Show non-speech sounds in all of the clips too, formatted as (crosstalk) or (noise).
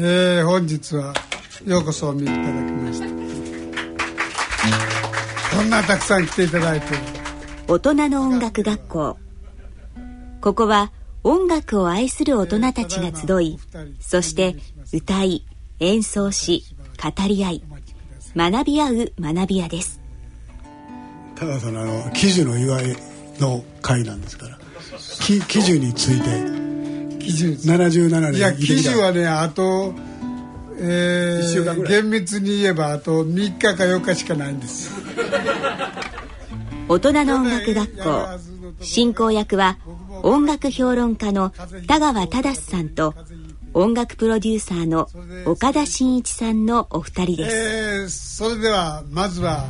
えー、本日はようこそお見ていただきました。こんなたくさん来ていただいて。大人の音楽学校。ここは音楽を愛する大人たちが集いそして歌い演奏し語り合い学び合う学び屋です。ただそのあの喜寿の祝いの会なんですから喜喜寿について記事77年。いや記事はねあとえ一週間ぐー、らい。厳密に言えばあと3日か4日しかないんです (laughs) 大人の音楽学校進行役は音楽評論家の田川忠さんと音楽プロデューサーの岡田真一さんのお二人です。えー、それではまずは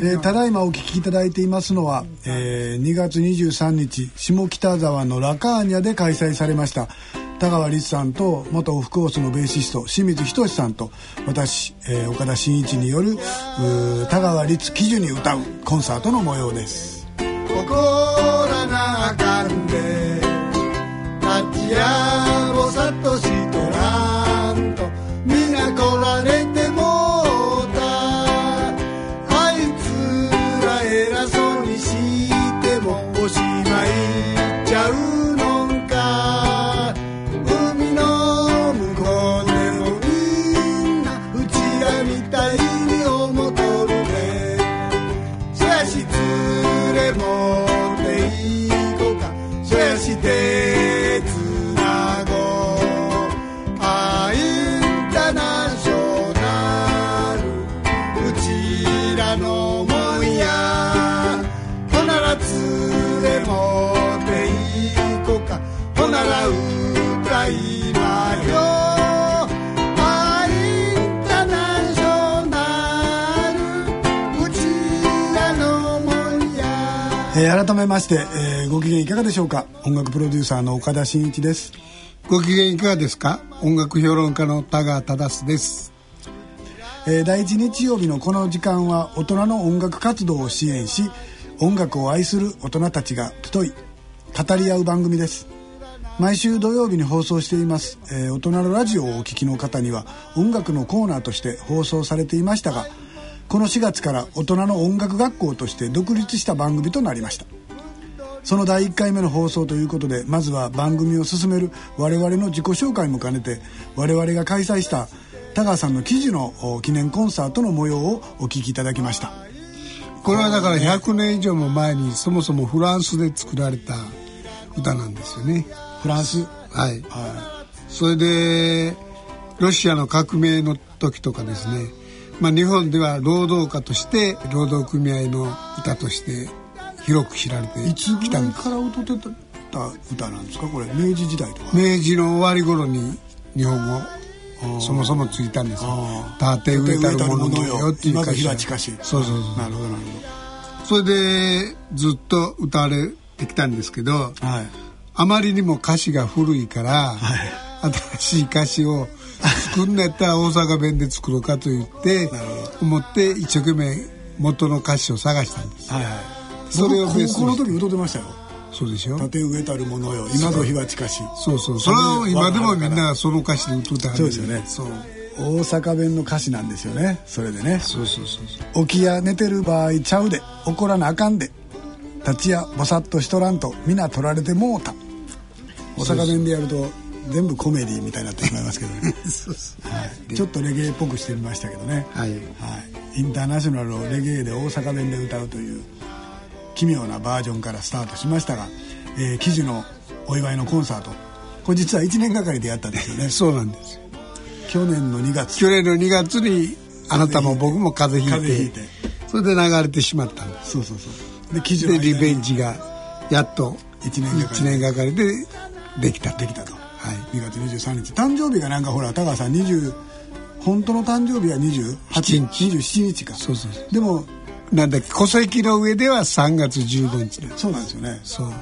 えーただいまお聞きいただいていますのは、えー2月23日下北沢のラカーニャで開催されました田川律さんと元オフコースのベーシスト清水仁さんと私、えー岡田真一による田川律喜寿に歌うコンサートの模様です。心なあかんで立ちやぼさっとそー改めまして、えーご機嫌いかがでしょうか？音楽プロデューサーの岡田真一です。ご機嫌いかがですか？音楽評論家の田川忠です。えー第一日曜日のこの時間は大人の音楽活動を支援し音楽を愛する大人たちが集い語り合う番組です。毎週土曜日に放送しています、えー大人のラジオをお聞きの方には音楽のコーナーとして放送されていましたがこの4月から大人の音楽学校として独立した番組となりました。その第1回目の放送ということでまずは番組を進める我々の自己紹介も兼ねて我々が開催した田川さんの記事のお記念コンサートの模様をお聞きいただきました。これはだから100年以上も前にそもそもフランスで作られた歌なんですよね。フランス？はい。はそれでロシアの革命の時とかですね、まあ、日本では労働歌として労働組合の歌として広く知られてきたんですらいから歌ってた歌なんですか？これ明治時代とか。明治の終わり頃に日本語そもそもついたんですよ。あ「立て植えたるものよ」っていう歌詞日が近しそうそうそう。なるほどなるそれでずっと歌われてきたんですけどほどはい。あまりにも歌詞が古いから、新しい歌詞を作んのやったら大阪弁で作ろうかと言って思って一生懸命元の歌詞を探したんです。はいはい。それをベースに僕高校の時歌ってましたよ。そうでしょ？縦植えたるものよ今ぞ日は近し。そうそう。それを今でもみんなその歌詞で歌ってはるそうですよね。そう。大阪弁の歌詞なんですよね。それでね。そうそうそうそう。起きや寝てる場合ちゃうで。怒らなあかんで。立ちやぼさっとしとらんと。皆取られてもうた。大阪弁でやると全部コメディみたいになってしまいますけどね、(laughs) はい、ちょっとレゲエっぽくしてみましたけどね、はい。はい、インターナショナルをレゲエで大阪弁で歌うという奇妙なバージョンからスタートしましたが、えー、記事のお祝いのコンサート。これ実は1年がかりでやったんですよね。そうなんです。よ去年の2月。去年の2月にあなたも僕も風邪ひいてそれで流れてしまったんです。そうそうそう。で記事でリベンジがやっと一年がかり一年がかりでできたできたと、はい2月23日。誕生日がなんかほら高川さん20本当の誕生日は28日。27日か。そうそうそう。でもなんだっけ戸籍の上では3月15日なんですそうなんですよね。そう。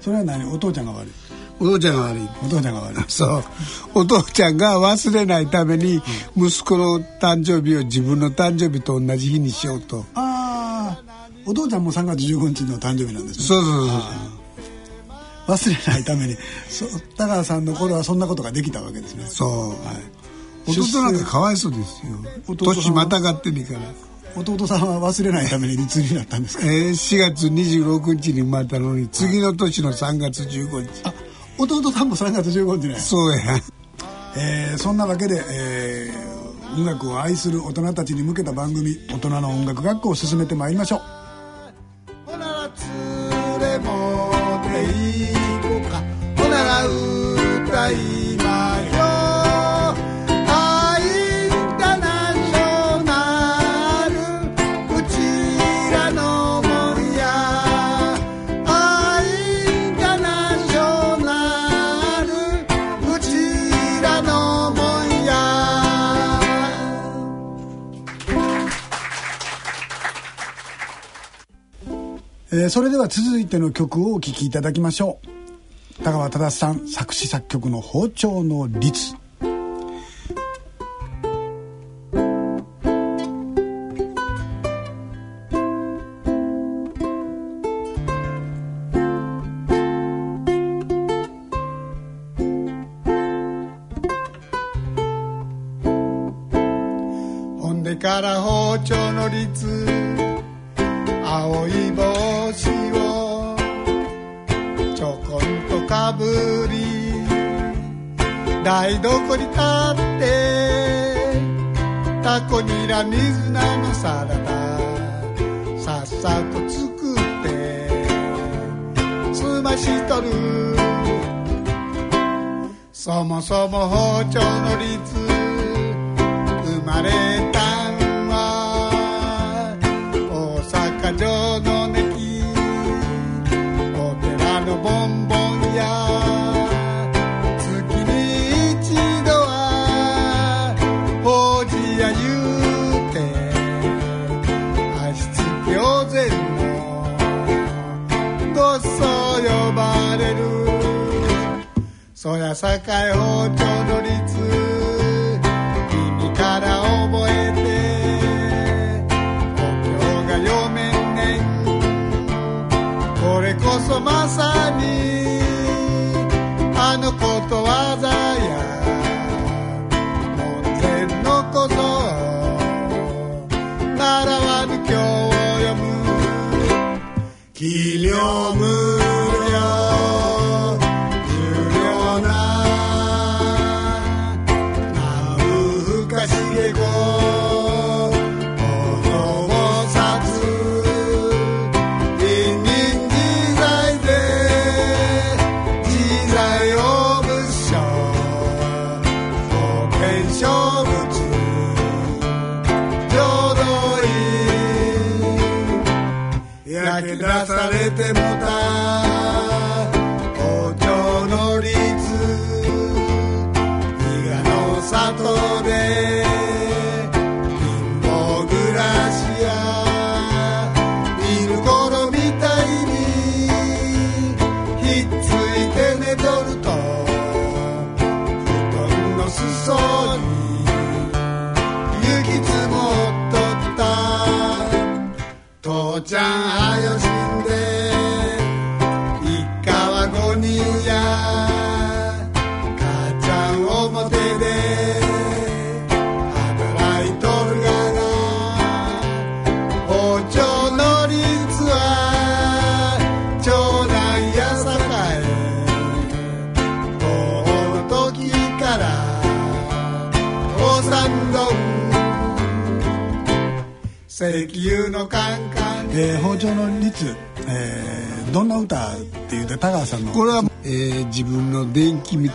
それは何？お父ちゃんが悪い。お父ちゃんが悪い。お父ちゃんが悪い。(laughs) そう。お父ちゃんが忘れないために息子の誕生日を自分の誕生日と同じ日にしようと。ああお父ちゃんも3月15日の誕生日なんですね。そうそうそうそう忘れないために。そ田川さんの頃はそんなことができたわけですね。そう、はい、弟なんかかわいそうですよ年またがってねえから。弟さんは忘れないために立になったんですか、えー、4月26日に生まれたのに次の年の3月15日。あ弟さんも3月15日ね。そうや、えー、そんなわけで、えー、音楽を愛する大人たちに向けた番組「大人の音楽学校」を進めてまいりましょうそれでは続いての曲をお聴きいただきましょう田川忠さん作詞作曲の「包丁の律」そりゃ社会包丁の率君から覚えてお経が読めんねんこれこそまさにあのことわざや門前のこと習わぬ今日を読む。気量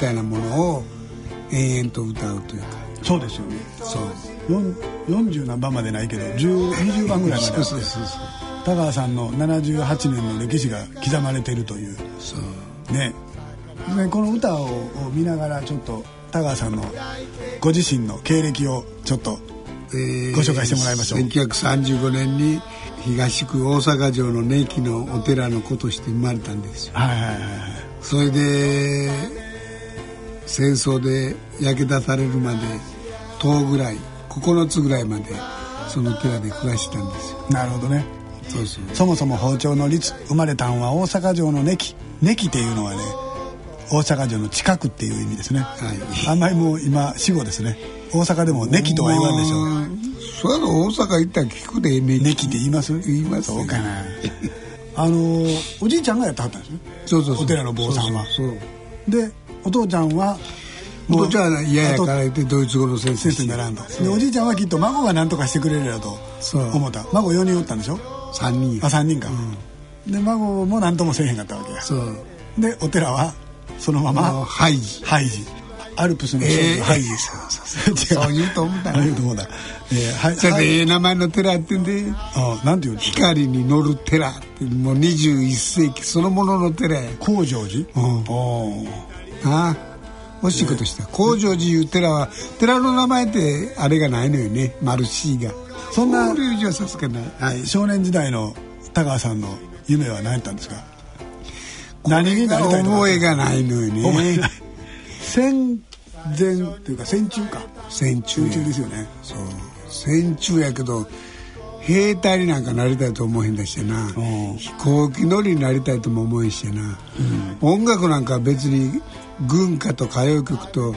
たいなものを延々と歌うというか。そうですよね。そう。40何番までないけど20番ぐらいまでそうそうそう田川さんの78年の歴史が刻まれてるという。そう。ね。ねこの歌を見ながらちょっと田川さんのご自身の経歴をちょっとご紹介してもらいましょう。1935年に東区大阪城の根木のお寺の子として生まれたんですよ、はいはいはい、それで戦争で焼け出されるまで10ぐらい9つぐらいまでその寺で暮らしたんですよ。なるほどね。そうそう。そもそも包丁の律生まれたんは大阪城の根木。ネキっていうのはね大阪城の近くっていう意味ですね、はい。あんまりもう今死語ですね。大阪でもネキとは言わんでしょう。そうやの大阪行ったら聞くでネネキって言います？言いますそうかな。あのーおじいちゃんがやってはったんですね。そうそうそう。お寺の坊さんは。そう。でお父ちゃんはお父ちゃんは嫌やから言ってドイツ語の先生先生にならんとでおじいちゃんはきっと孫が何とかしてくれるやと思った。孫4人おったんでしょ？3人。あ3人か、で孫も何ともせえへんかったわけや。そう。でお寺はそのままハイジ。ハイジ。アルプスの少ハイジ、そうそうそう言うと思った。そう言うと思った。えーはいそれはい。でええ名前の寺ってんであなんていうの光に乗る寺ってもう21世紀そのものの寺や。高城寺？うんああ惜しいことした。高城寺いう寺は寺の名前ってあれがないのよね。マルシーが。そんな法隆寺はさすがない。はい少年時代の田川さんの夢は何やったんですか？何になりたい覚えがないのよね。戦前っていうか戦中か。戦中。や戦中ですよね。そう。戦中やけど兵隊になんかなりたいと思えへんだしやな。うん。飛行機乗りになりたいとも思えんしやな、音楽なんか別に軍歌と歌謡曲と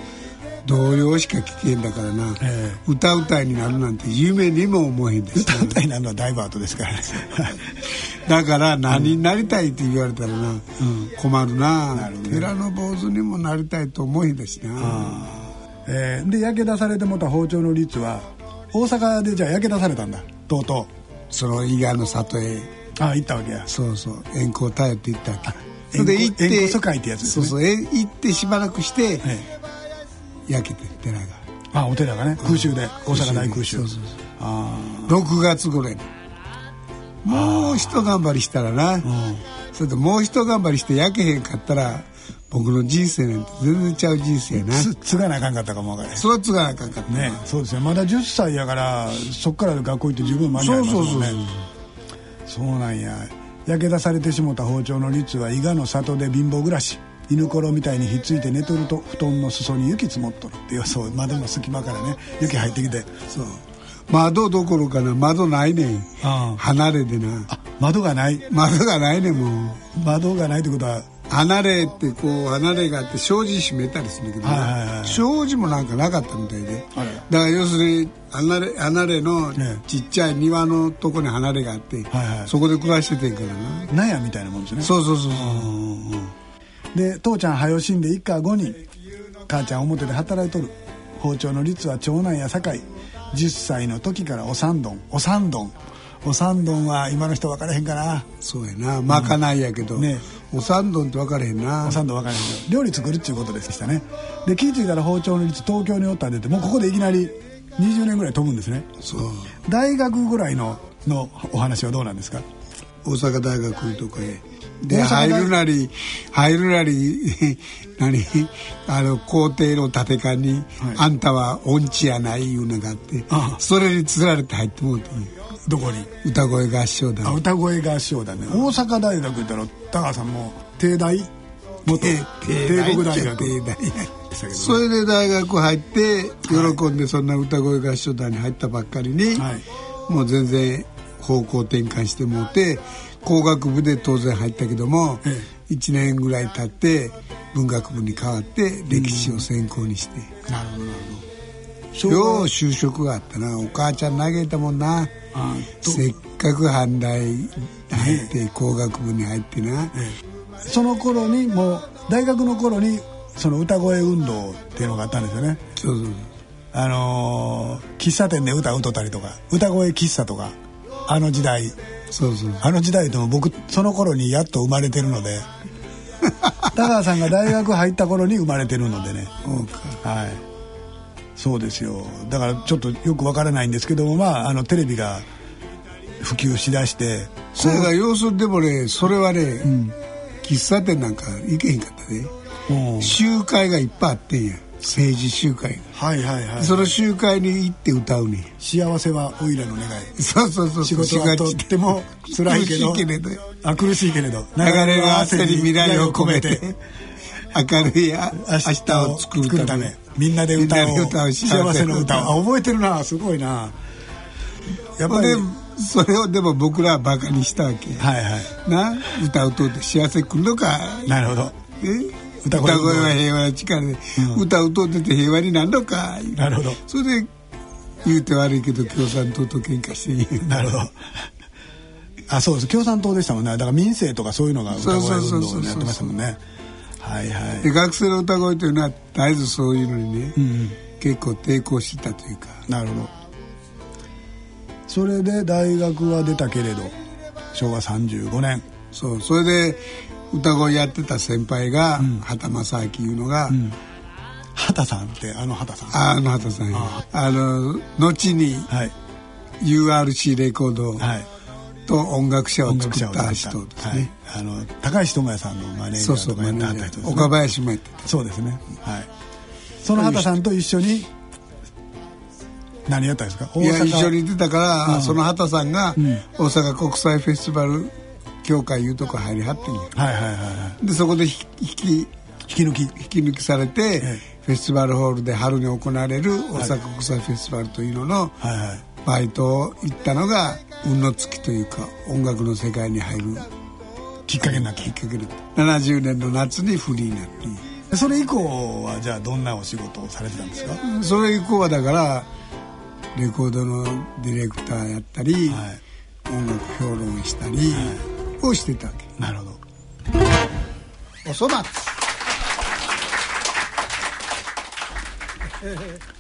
童謡しか聴けんだからな、え歌うたいになるなんて夢にも思えへんだし歌うたいになるのはダイバートですからね。(laughs) だから何になりたいって言われたらな、困るななるね。寺の坊主にもなりたいと思えへんだしな、えーで焼け出されてもた包丁の率は大阪でじゃあ焼け出されたんだ。とうとその伊賀の里へ。うあ行ったわけや。そうそう。縁故を頼って行ったわけそれで行って縁故疎開ってやつですね。そうそうえ行ってしばらくしてえ焼けて寺が。えあお寺がね空襲で大阪大空襲。そうそうあ6月頃やもう一頑張りしたらな、あうん。それともう一頑張りして焼けへんかったら僕の人生なんて全然ちゃう人生やな。つ継がなあかんかったかもわからへん。それは継がなあかんかった。ねそうですねまだ10歳やからそっから学校行って十分間に合いますもんね。そうなんや焼け出されてしもた包丁の率は伊賀の里で貧乏暮らし。犬ころみたいにひっついて寝とると布団の裾に雪積もっとるっていうそう窓の隙間からね雪入ってきて。そう。窓どころかな窓ないねん。離れでな。あ窓がない。窓がないねんもう。窓がないってことは離れってこう離れがあって障子閉めたりするんだけどな、はいはいはい障子もなんかなかったみたいで。だから要するに離れ離れのね。ちっちゃい庭のとこに離れがあって、そこで暮らしててんからな。納屋みたいなもんですね。そうそうそうそう。で父ちゃん早死んで一家5人。母ちゃん表で働いとる。包丁の率は長男や堺。10歳の時からお三丼。お三丼。お三丼は今の人分からへんかな。そうやな。まかないやけど、ねお三丼って分かれへんな。お三丼分からへん料理作るっていうことでしたね。で気付いたら包丁の率東京におったんでってもうここでいきなり20年ぐらい飛ぶんですね。そう。大学ぐらいののお話はどうなんですか？大阪大学のとこへ。で入るなり入るなり (laughs) 何？あの校庭の建て替に、はい。あんたは音痴やない」いうのがあってそれにつられて入ってもうてどこに？歌声合唱あ団歌声合唱だね。大阪大学行ったら高橋さんも帝大？元？帝国大学。帝大。それで大学入って喜んでそんな歌声合唱団に入ったばっかりに、はい。もう全然方向転換してもうて工学部で当然入ったけども、え1年ぐらい経って文学部に変わって歴史を専攻にして、なるほどなるほど。よう就職があったな。お母ちゃん嘆いたもんなせっかく阪大入って工学部に入ってな、ええ。その頃にもう大学の頃にその歌声運動っていうのがあったんですよね。そうそうあのー喫茶店で歌を歌ったりとか歌声喫茶とかあの時代。そうそうあの時代でも僕その頃にやっと生まれてるので。(laughs) 田川さんが大学入った頃に生まれてるのでね。はいそうですよ。だからちょっとよくわからないんですけどもまああのテレビが普及しだしてそれが要するにでもねそれはね、喫茶店なんか行けへんかったね。うん。集会がいっぱいあってんや。政治集会が、はいはいはいその集会に行って歌うねん。幸せはおいらの願い。そうそうそう仕事はとっても辛いけど苦しいけれど。あ苦しいけれど流れる汗に未来を込めて明るい明日を作るためみんなで歌おう。幸せの歌。を。あ覚えてるなすごいな。やっぱりでそれをでも僕らはバカにしたわけ。はいはい。な歌うと幸せ来るのか。なるほど。え？歌歌声声は平和な力で、うん。歌うとってて平和になんのか。なるほど。それで言うて悪いけど共産党と喧嘩してなるほど。あそうです。共産党でしたもんね。だから民生とかそういうのが歌声運動をやってましたもんねはいはい。で学生の歌声というのは絶えずそういうのにね、うんうん。結構抵抗してたというか。なるほど。それで大学は出たけれど昭和35年。そうそれで歌声やってた先輩が、畑正明いうのが、畑さんってあの畑さん。ああの畑さんや。あの後にはい。URC レコードはいと音楽社を音作った人ですはい。ね、あの高橋智也さんのマネージそうそうャーとかやった人です。ね岡林もやってたそうですね。はい。その畑さんと一緒に何やったんですか？いや一緒に出たから、うん。その畑さんがん。大阪国際フェスティバル協会いうとこ入りはってんや。はいはいはいはい。でそこで引き引引き抜き。き引き抜きされて、え。フェスティバルホールで春に行われる大阪国際フェスティバルというののはいはい。バイトを行ったのが運の月というか音楽の世界に入るきっかけになきっかけだった。70年の夏にフリーになって。それ以降はじゃあどんなお仕事をされてたんですか？それ以降はだからレコードのディレクターやったり、はい。音楽評論したりをしてたわけ。なるほど。おそ松 (laughs)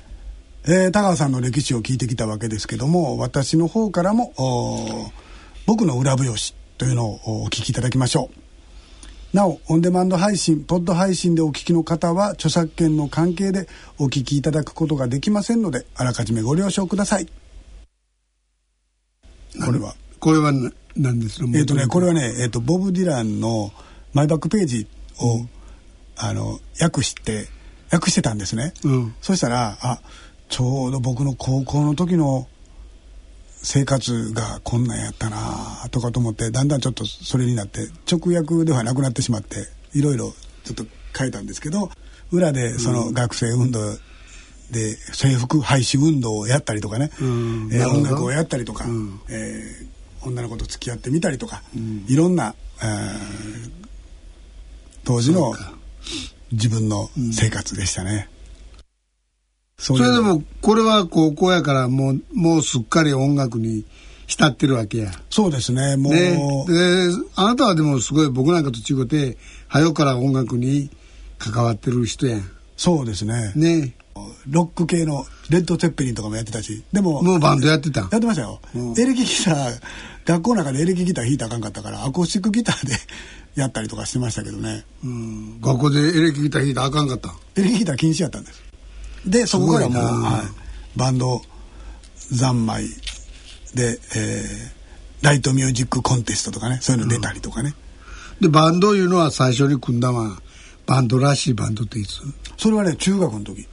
えー、田川さんの歴史を聞いてきたわけですけども私の方からも僕の裏拍子というのをお聞きいただきましょう。なおオンデマンド配信ポッド配信でお聞きの方は著作権の関係でお聞きいただくことができませんのであらかじめご了承ください。これは？これはな何ですかえっ、とねこれはね、えー、とボブ・ディランのマイバックページを、あの訳して訳してたんですね、うん。そしたらあちょうど僕の高校の時の生活がこんなんやったなとかと思ってだんだんちょっとそれになって直訳ではなくなってしまっていろいろちょっと書いたんですけど裏でその学生運動で制服廃止運動をやったりとかね、うん。えー音楽をやったりとか、うん。えー女の子と付き合ってみたりとか、いろんな、えー当時の自分の生活でしたね。そそれでもこれは高校やからもうもうすっかり音楽に浸ってるわけや。そうですね。もう、ね、であなたはでもすごい僕なんかと違うて早から音楽に関わってる人やん。そうですね。ね。ロック系のレッド・ツェッペリンとかもやってたし。でももうバンドやってたん？やってましたよ、うん。エレキギター学校の中でエレキギター弾いたらあかんかったからアコースティックギターでやったりとかしてましたけどね。うん。学校でエレキギター弾いたらあかんかったん？エレキギター禁止やったんですでそこからもう、はい、バンド三昧で、えーライトミュージックコンテストとかねそういうの出たりとかね、でバンドいうのは最初に組んだのはバンドらしいバンドっていつ？それはね中学の時。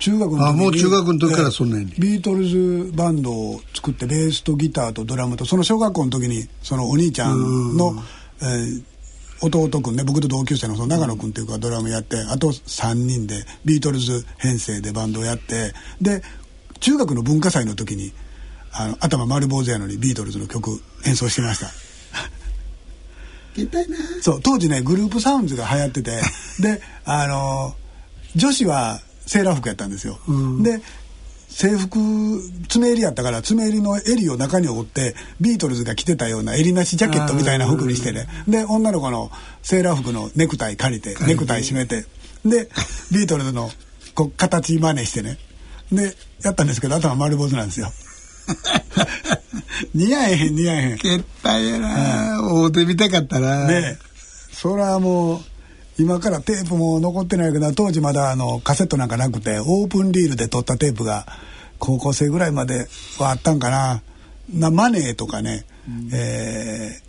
中学の時にあもう中学の時からそんなんやねえービートルズバンドを作ってベースとギターとドラムとその小学校の時にそのお兄ちゃんの、えー弟君ね僕と同級生のその長野君っていうかドラムやってあと3人でビートルズ編成でバンドをやってで中学の文化祭の時にあの頭丸坊主やのにビートルズの曲演奏してました。そう当時ねグループサウンズが流行っててであの女子はセーラー服やったんですよ、で制服爪襟やったから爪襟の襟を中に折ってビートルズが着てたような襟なしジャケットみたいな服にしてね。で女の子のセーラー服のネクタイ借りてネクタイ締めて。でビートルズのこう形真似してね。でやったんですけど頭丸坊主なんですよ。(laughs) 似合えへん似合えへん。けったいやな。会うてみたかったな。ねえ。それはもう今からテープも残ってないけど当時まだあのカセットなんかなくてオープンリールで撮ったテープが高校生ぐらいまではあったんかな。なマネーとかね、えー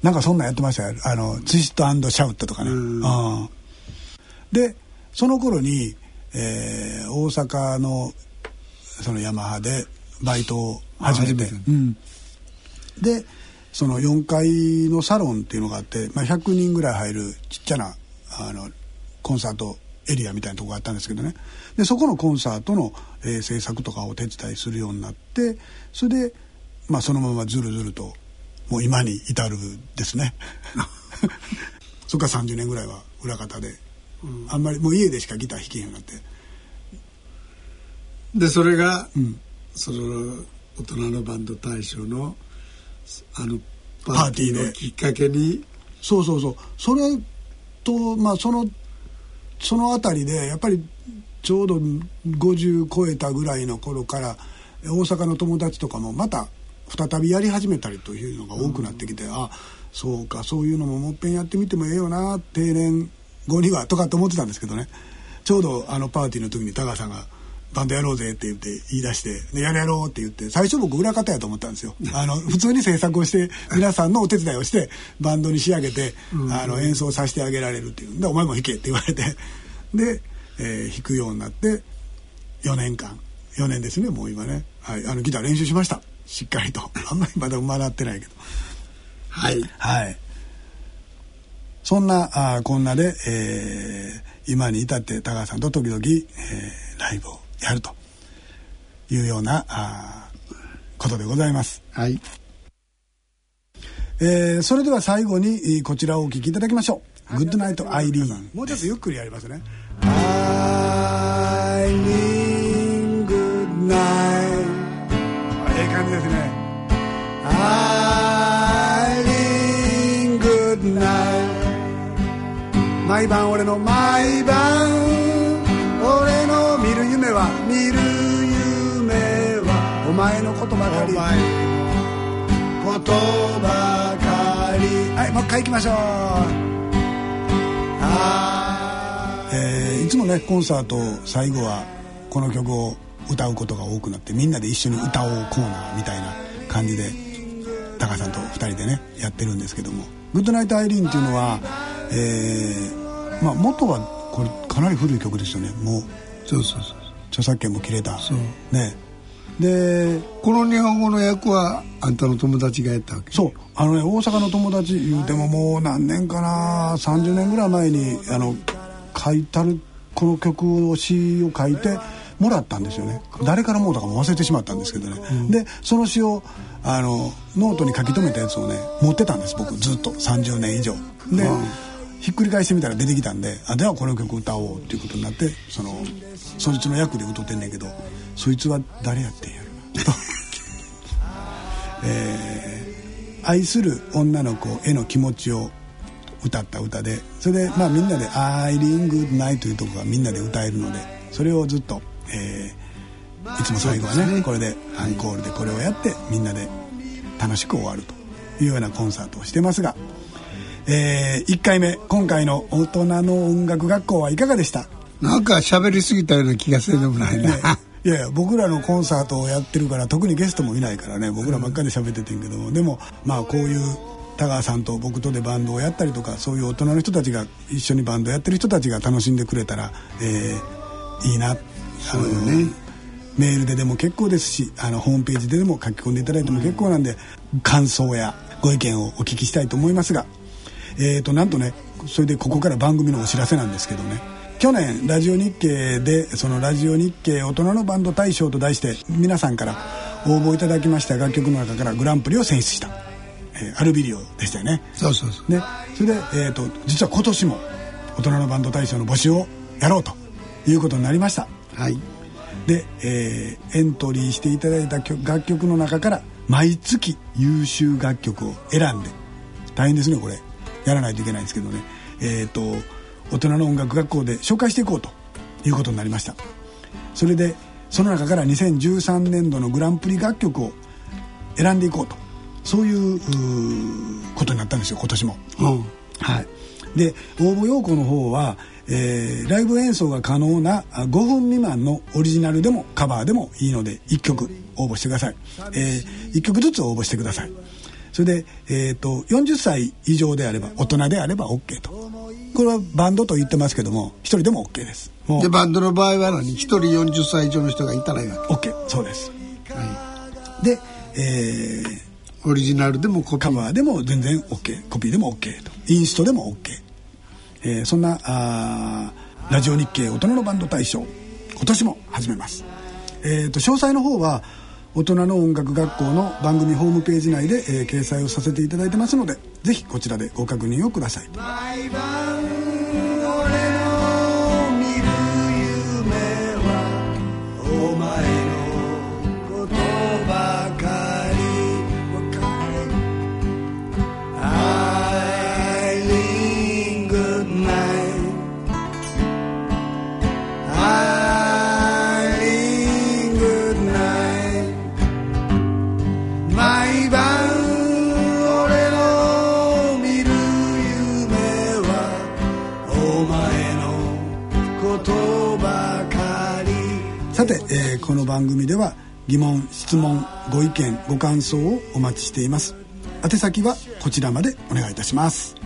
なんかそんなんやってましたよ。あのツイストシャウトとかね、うん。でその頃に、えー大阪のそのヤマハでバイトを始めて。うん、でその4階のサロンっていうのがあって、まあ、100人ぐらい入るちっちゃなあのコンサートエリアみたいなとこがあったんですけどね。でそこのコンサートの、えー制作とかをお手伝いするようになってそれでまあ、そのままずるずるともう今に至るですね。(laughs) そっから30年ぐらいは裏方で、うん、あんまりもう家でしかギター弾けへんようになって。でそれが、うん、その大人のバンド大賞のあのパーティーのきっかけに。そうそうそう。それとまあそのその辺りでやっぱりちょうど50超えたぐらいの頃から大阪の友達とかもまた再びやり始めたりというのが多くなってきて、うん、あそうかそういうのももっぺんやってみてもええよな定年後にはとかって思ってたんですけどね。ちょうどあのパーティーの時に高さんが「バンドやろうぜ」って言って言い出して「でやるやろう」って言って最初僕裏方やと思ったんですよ。あの普通に制作をして皆さんのお手伝いをしてバンドに仕上げてあの演奏させてあげられるっていう。で「お前も弾け」って言われて。で、えー、弾くようになって4年間。4年ですねもう今ね、はい、あのギター練習しました。しっかりと。(laughs) あんまりまだ学ってないけど。はい。はい。そんなあこんなで、えー、今に至って高橋さんと時々、えー、ライブをやるというようなあことでございます。はい。えー、それでは最後にこちらをお聴きいただきましょう「 Goodnight Irene」もうちょっとゆっくりやりますね「 Irene goodnight」ええ感じですね「アイリーングッドナイト」毎晩俺の毎晩見る夢はお前のことばかり。ことばかり。はいもう一回いきましょう。えー、いつもねコンサート最後はこの曲を歌うことが多くなってみんなで一緒に歌おうコーナーみたいな感じでタカさんと2人でねやってるんですけども「グッドナイト・アイリーン」っていうのは、えー、まあ元はこれかなり古い曲ですよね。もうそうそうそう著作権も切れた。ね。でこの日本語の役はあんたの友達がやったわけ？そう。あのね大阪の友達言うてももう何年かな？30年ぐらい前にあの書いたるこの曲を詩を書いてもらったんですよね。誰からもうたかも忘れてしまったんですけどね、うん、でその詩をあのノートに書き留めたやつをね持ってたんです僕ずっと。30年以上。で、うん、ひっくり返してみたら出てきたんであではこの曲歌おうっていうことになってそのそいつの役で歌ってんねんけどそいつは誰やってんやろなと。(laughs) えー、愛する女の子への気持ちを歌った歌でそれでまあみんなで「アイリングナイ」というとこがみんなで歌えるのでそれをずっとえー、いつも最後はね、ね、これでアンコールでこれをやってみんなで楽しく終わるというようなコンサートをしてますが、えー、1回目今回の大人の音楽学校はいかがでした？なんか喋りすぎたような気がするでもないな、ね、いやいや僕らのコンサートをやってるから特にゲストもいないからね。僕らばっかり喋っててんけども、うん、でもまあこういう田川さんと僕とでバンドをやったりとかそういう大人の人たちが一緒にバンドやってる人たちが楽しんでくれたら、えー、いいな。そうよね。メールででも結構ですしあのホームページででも書き込んでいただいても結構なんで、うん、感想やご意見をお聞きしたいと思いますがえーとなんとねそれでここから番組のお知らせなんですけどね。去年ラジオ日経でそのラジオ日経大人のバンド大賞と題して皆さんから応募いただきました楽曲の中からグランプリを選出した、えー、アルビリオでしたよね。そうそうそう。ね。それで、えーと実は今年も大人のバンド大賞の募集をやろうということになりました。はい、で、えー、エントリーしていただいた楽曲の中から毎月優秀楽曲を選んで大変ですねこれやらないといけないんですけどね。えっ、ー、と大人の音楽学校で紹介していこうということになりました。それでその中から2013年度のグランプリ楽曲を選んでいこうと。そういうことになったんですよ今年も、うん、はい。で応募要項の方はえー、ライブ演奏が可能な5分未満のオリジナルでもカバーでもいいので1曲応募してください、えー、1曲ずつ応募してくださいそれで、えーと、40歳以上であれば大人であれば OK と。これはバンドと言ってますけども1人でも OK です。でバンドの場合は何？1人40歳以上の人がいたらいいわけ。OK そうです、はい、で、えー、オリジナルでもコピー。カバーでも全然 OK コピーでも OK と。インストでも OK えー、そんなあラジオ日経大人のバンド大賞今年も始めます、えーと、詳細の方は大人の音楽学校の番組ホームページ内で、えー掲載をさせていただいてますのでぜひこちらでご確認をください。番組では疑問質問ご意見ご感想をお待ちしています。宛先はこちらまでお願いいたします。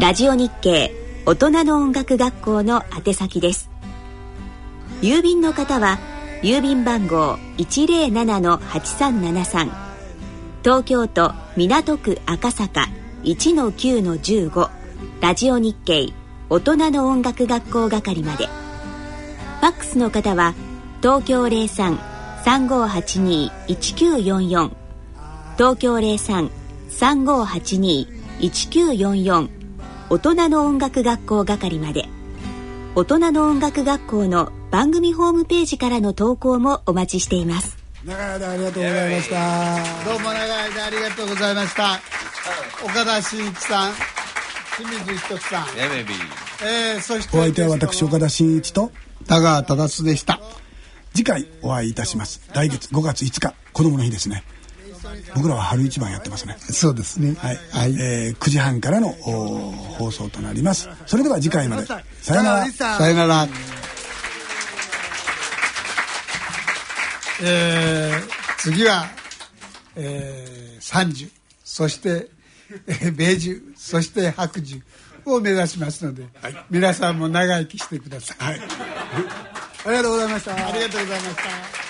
ラジオ日経大人の音楽学校の宛先です。郵便の方は郵便番号107-8373東京都港区赤坂1-9-15ラジオ日経大人の音楽学校係まで。ファックスの方は東京03-3582-1944東京03-3582-1944大人の音楽学校係まで。大人の音楽学校の番組ホームページからの投稿もお待ちしています。長い間ありがとうございました。どうも長い間ありがとうございました。岡田真一さん清水一さん、やめびえー、そしてお相手は私岡田真一と。田川忠でした次回お会いいたします。来月5月5日子供の日ですね。僕らは春一番やってますね。そうですね。はい、はい。えー9時半からのお放送となります。それでは次回まで。さよなら。さよならえー次は、えー、30そして、えー、米寿そして白寿を目指しますので、皆さんも長生きしてください、ありがとうございました。ありがとうございました。